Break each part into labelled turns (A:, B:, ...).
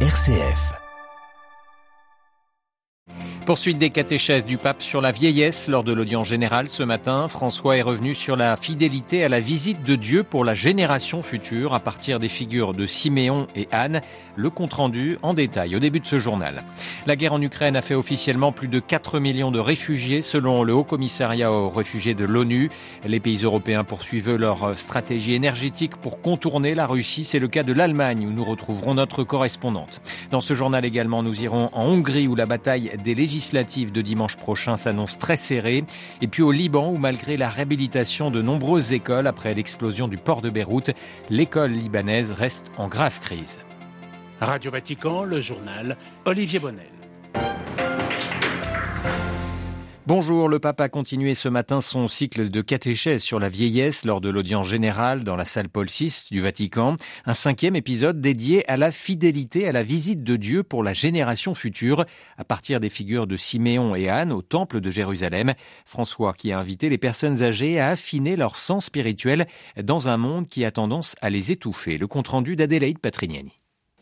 A: RCF.
B: Poursuite des catéchèses du pape sur la vieillesse lors de l'audience générale ce matin. François est revenu sur la fidélité à la visite de Dieu pour la génération future à partir des figures de Siméon et Anne. Le compte rendu en détail au début de ce journal. La guerre en Ukraine a fait officiellement plus de 4 millions de réfugiés selon le Haut Commissariat aux réfugiés de l'ONU. Les pays européens poursuivent leur stratégie énergétique pour contourner la Russie. C'est le cas de l'Allemagne où nous retrouverons notre correspondante. Dans ce journal également, nous irons en Hongrie où la bataille des de dimanche prochain s'annonce très serrée. Et puis au Liban, où malgré la réhabilitation de nombreuses écoles après l'explosion du port de Beyrouth, l'école libanaise reste en grave crise.
C: Radio Vatican, le journal Olivier Bonnel.
B: Bonjour, le pape a continué ce matin son cycle de catéchèse sur la vieillesse lors de l'audience générale dans la salle Paul VI du Vatican, un cinquième épisode dédié à la fidélité à la visite de Dieu pour la génération future, à partir des figures de Siméon et Anne au temple de Jérusalem. François qui a invité les personnes âgées à affiner leur sens spirituel dans un monde qui a tendance à les étouffer. Le compte-rendu d'Adélaïde Patrignani.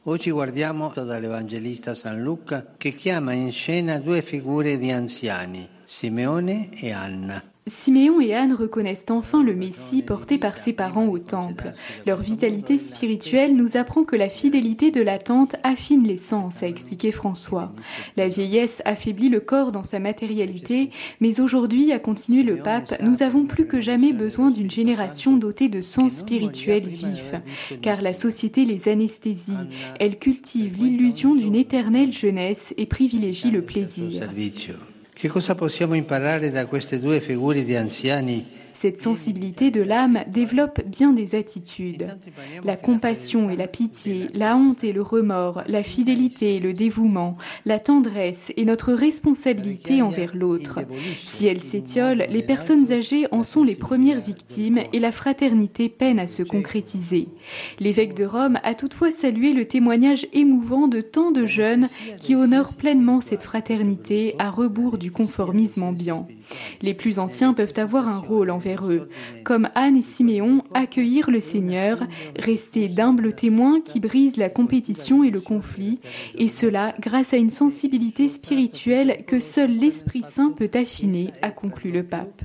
D: Oggi guardiamo dall'Evangelista San Luca che chiama in scena due figure di anziani, Simeone e Anna.
E: Siméon et Anne reconnaissent enfin le Messie porté par ses parents au temple. Leur vitalité spirituelle nous apprend que la fidélité de l'attente affine les sens, a expliqué François. La vieillesse affaiblit le corps dans sa matérialité, mais aujourd'hui, a continué le pape, nous avons plus que jamais besoin d'une génération dotée de sens spirituel vif, car la société les anesthésie. Elle cultive l'illusion d'une éternelle jeunesse et privilégie le plaisir.
D: Che cosa possiamo imparare da queste due figure di anziani
E: Cette sensibilité de l'âme développe bien des attitudes. La compassion et la pitié, la honte et le remords, la fidélité et le dévouement, la tendresse et notre responsabilité envers l'autre. Si elles s'étiolent, les personnes âgées en sont les premières victimes et la fraternité peine à se concrétiser. L'évêque de Rome a toutefois salué le témoignage émouvant de tant de jeunes qui honorent pleinement cette fraternité à rebours du conformisme ambiant. Les plus anciens peuvent avoir un rôle envers eux. Comme Anne et Siméon, accueillir le Seigneur, rester d'humbles témoins qui brisent la compétition et le conflit, et cela grâce à une sensibilité spirituelle que seul l'Esprit Saint peut affiner, a conclu le pape.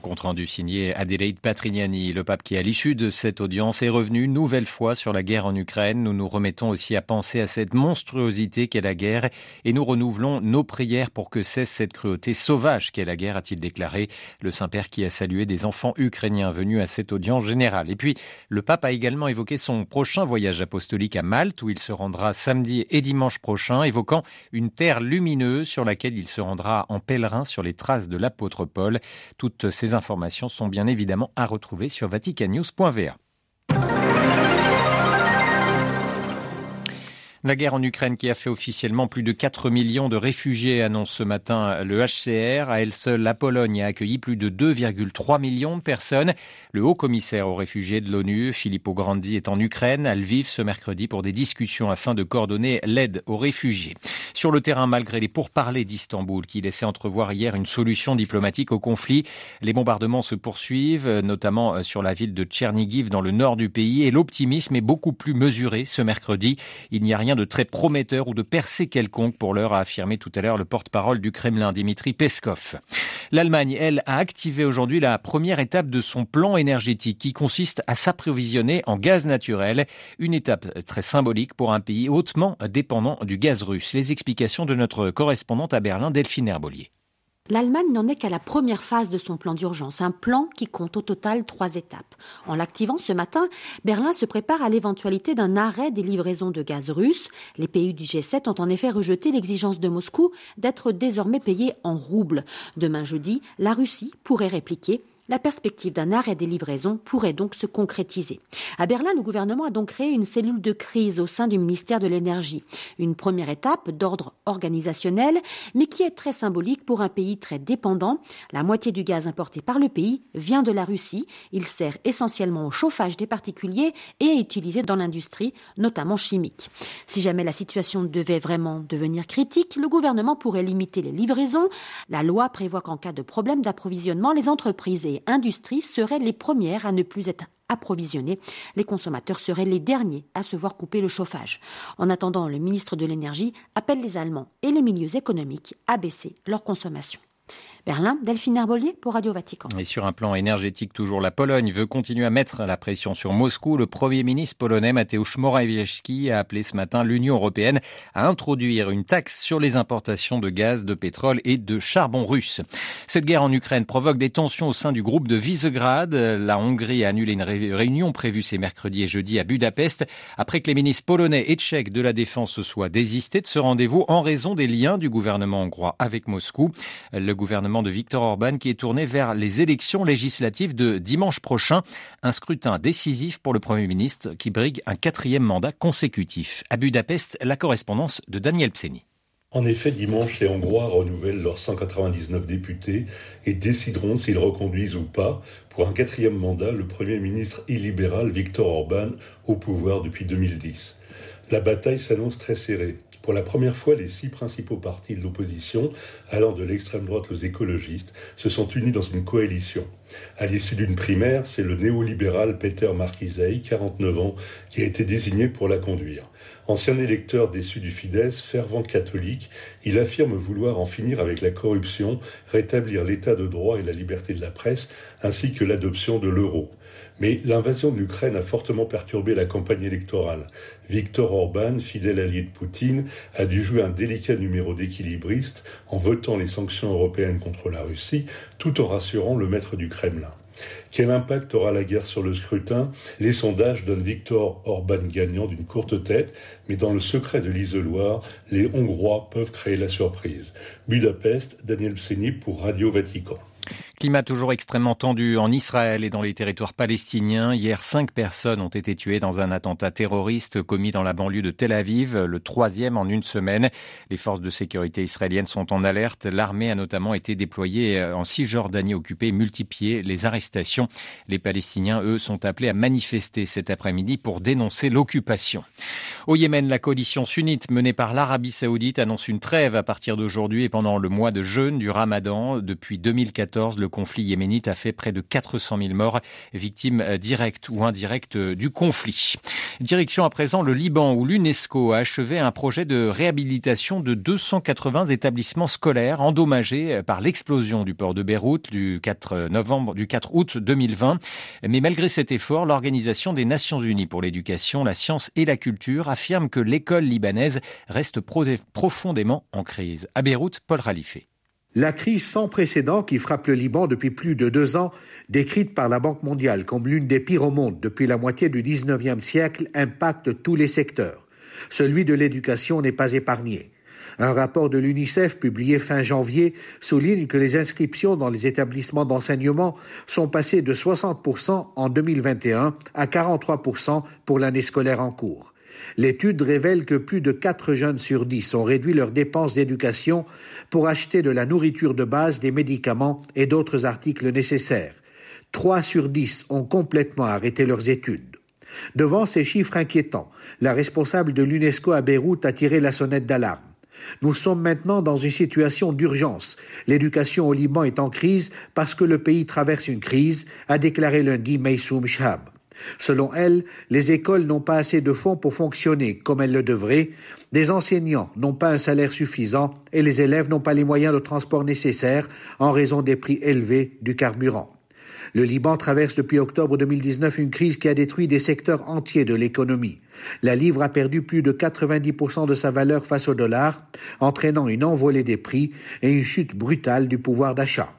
B: Compte rendu signé Adélaïde Patrignani. Le pape qui, à l'issue de cette audience, est revenu nouvelle fois sur la guerre en Ukraine. Nous nous remettons aussi à penser à cette monstruosité qu'est la guerre et nous renouvelons nos prières pour que cesse cette cruauté sauvage qu'est la guerre, a-t-il déclaré. Le Saint-Père qui a salué des enfants ukrainiens venus à cette audience générale. Et puis, le pape a également évoqué son prochain voyage apostolique à Malte où il se rendra samedi et dimanche prochain, évoquant une terre lumineuse sur laquelle il se rendra en pèlerin sur les traces de l'apôtre Paul. Toutes ces informations sont bien évidemment à retrouver sur vaticannews.va. La guerre en Ukraine qui a fait officiellement plus de 4 millions de réfugiés annonce ce matin le HCR. À elle seule, la Pologne a accueilli plus de 2,3 millions de personnes. Le haut commissaire aux réfugiés de l'ONU, Filippo Grandi, est en Ukraine, à Lviv, ce mercredi pour des discussions afin de coordonner l'aide aux réfugiés. Sur le terrain, malgré les pourparlers d'Istanbul qui laissaient entrevoir hier une solution diplomatique au conflit, les bombardements se poursuivent, notamment sur la ville de Tchernigiv dans le nord du pays et l'optimisme est beaucoup plus mesuré ce mercredi. Il n'y a rien de très prometteur ou de percée quelconque pour l'heure, a affirmé tout à l'heure le porte-parole du Kremlin, Dimitri Peskov. L'Allemagne, elle, a activé aujourd'hui la première étape de son plan énergétique qui consiste à s'approvisionner en gaz naturel, une étape très symbolique pour un pays hautement dépendant du gaz russe. Les de notre correspondante à Berlin, Delphine Herbolier.
F: L'Allemagne n'en est qu'à la première phase de son plan d'urgence, un plan qui compte au total trois étapes. En l'activant ce matin, Berlin se prépare à l'éventualité d'un arrêt des livraisons de gaz russe. Les pays du G7 ont en effet rejeté l'exigence de Moscou d'être désormais payés en roubles. Demain jeudi, la Russie pourrait répliquer la perspective d'un arrêt des livraisons pourrait donc se concrétiser. À Berlin, le gouvernement a donc créé une cellule de crise au sein du ministère de l'Énergie. Une première étape d'ordre organisationnel, mais qui est très symbolique pour un pays très dépendant. La moitié du gaz importé par le pays vient de la Russie. Il sert essentiellement au chauffage des particuliers et est utilisé dans l'industrie, notamment chimique. Si jamais la situation devait vraiment devenir critique, le gouvernement pourrait limiter les livraisons. La loi prévoit qu'en cas de problème d'approvisionnement, les entreprises et industries seraient les premières à ne plus être approvisionnées. Les consommateurs seraient les derniers à se voir couper le chauffage. En attendant, le ministre de l'Énergie appelle les Allemands et les milieux économiques à baisser leur consommation. Berlin, Delphine Herbolier pour Radio Vatican.
B: Et sur un plan énergétique, toujours la Pologne veut continuer à mettre la pression sur Moscou. Le Premier ministre polonais Mateusz Morawiecki a appelé ce matin l'Union européenne à introduire une taxe sur les importations de gaz, de pétrole et de charbon russe. Cette guerre en Ukraine provoque des tensions au sein du groupe de Visegrad. La Hongrie a annulé une réunion prévue ces mercredis et jeudi à Budapest après que les ministres polonais et tchèques de la défense se soient désistés de ce rendez-vous en raison des liens du gouvernement hongrois avec Moscou. Le gouvernement de Viktor Orban qui est tourné vers les élections législatives de dimanche prochain. Un scrutin décisif pour le Premier ministre qui brigue un quatrième mandat consécutif. À Budapest, la correspondance de Daniel Pseni.
A: En effet, dimanche, les Hongrois renouvellent leurs 199 députés et décideront s'ils reconduisent ou pas, pour un quatrième mandat, le Premier ministre illibéral Viktor Orban au pouvoir depuis 2010. La bataille s'annonce très serrée. Pour la première fois, les six principaux partis de l'opposition, allant de l'extrême droite aux écologistes, se sont unis dans une coalition. À l'issue d'une primaire, c'est le néolibéral Peter Markizei, 49 ans, qui a été désigné pour la conduire. Ancien électeur déçu du Fidesz, fervent catholique, il affirme vouloir en finir avec la corruption, rétablir l'état de droit et la liberté de la presse, ainsi que l'adoption de l'euro. Mais l'invasion de l'Ukraine a fortement perturbé la campagne électorale. Viktor Orban, fidèle allié de Poutine, a dû jouer un délicat numéro d'équilibriste en votant les sanctions européennes contre la Russie, tout en rassurant le maître du Kremlin. Quel impact aura la guerre sur le scrutin? Les sondages donnent Viktor Orban gagnant d'une courte tête, mais dans le secret de l'isoloir, les Hongrois peuvent créer la surprise. Budapest, Daniel Pseni pour Radio Vatican.
B: Climat toujours extrêmement tendu en Israël et dans les territoires palestiniens. Hier, cinq personnes ont été tuées dans un attentat terroriste commis dans la banlieue de Tel Aviv, le troisième en une semaine. Les forces de sécurité israéliennes sont en alerte. L'armée a notamment été déployée en Cisjordanie occupée et multiplié les arrestations. Les Palestiniens, eux, sont appelés à manifester cet après-midi pour dénoncer l'occupation. Au Yémen, la coalition sunnite menée par l'Arabie saoudite annonce une trêve à partir d'aujourd'hui et pendant le mois de jeûne du Ramadan. Depuis 2014, le conflit yéménite a fait près de 400 000 morts, victimes euh, directes ou indirectes euh, du conflit. Direction à présent le Liban où l'UNESCO a achevé un projet de réhabilitation de 280 établissements scolaires endommagés euh, par l'explosion du port de Beyrouth du 4 novembre, du 4 août 2020. Mais malgré cet effort, l'Organisation des Nations Unies pour l'éducation, la science et la culture affirme que l'école libanaise reste profondément en crise. À Beyrouth, Paul Ralifé.
G: La crise sans précédent qui frappe le Liban depuis plus de deux ans, décrite par la Banque mondiale comme l'une des pires au monde depuis la moitié du XIXe siècle, impacte tous les secteurs. Celui de l'éducation n'est pas épargné. Un rapport de l'UNICEF publié fin janvier souligne que les inscriptions dans les établissements d'enseignement sont passées de 60% en 2021 à 43% pour l'année scolaire en cours. L'étude révèle que plus de 4 jeunes sur 10 ont réduit leurs dépenses d'éducation pour acheter de la nourriture de base, des médicaments et d'autres articles nécessaires. 3 sur 10 ont complètement arrêté leurs études. Devant ces chiffres inquiétants, la responsable de l'UNESCO à Beyrouth a tiré la sonnette d'alarme. Nous sommes maintenant dans une situation d'urgence. L'éducation au Liban est en crise parce que le pays traverse une crise, a déclaré lundi Maysoum Shab. Selon elle, les écoles n'ont pas assez de fonds pour fonctionner comme elles le devraient, des enseignants n'ont pas un salaire suffisant et les élèves n'ont pas les moyens de transport nécessaires en raison des prix élevés du carburant. Le Liban traverse depuis octobre 2019 une crise qui a détruit des secteurs entiers de l'économie. La livre a perdu plus de 90% de sa valeur face au dollar, entraînant une envolée des prix et une chute brutale du pouvoir d'achat.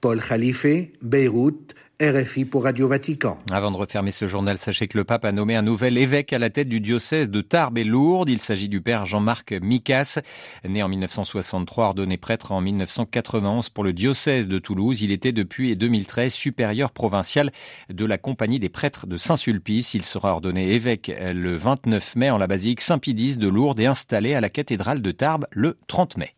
G: Paul Khalife, Beyrouth, RFI pour Radio Vatican.
B: Avant de refermer ce journal, sachez que le pape a nommé un nouvel évêque à la tête du diocèse de Tarbes et Lourdes. Il s'agit du père Jean-Marc Micas, né en 1963, ordonné prêtre en 1991 pour le diocèse de Toulouse. Il était depuis 2013 supérieur provincial de la Compagnie des prêtres de Saint-Sulpice. Il sera ordonné évêque le 29 mai en la basilique Saint-Pidis de Lourdes et installé à la cathédrale de Tarbes le 30 mai.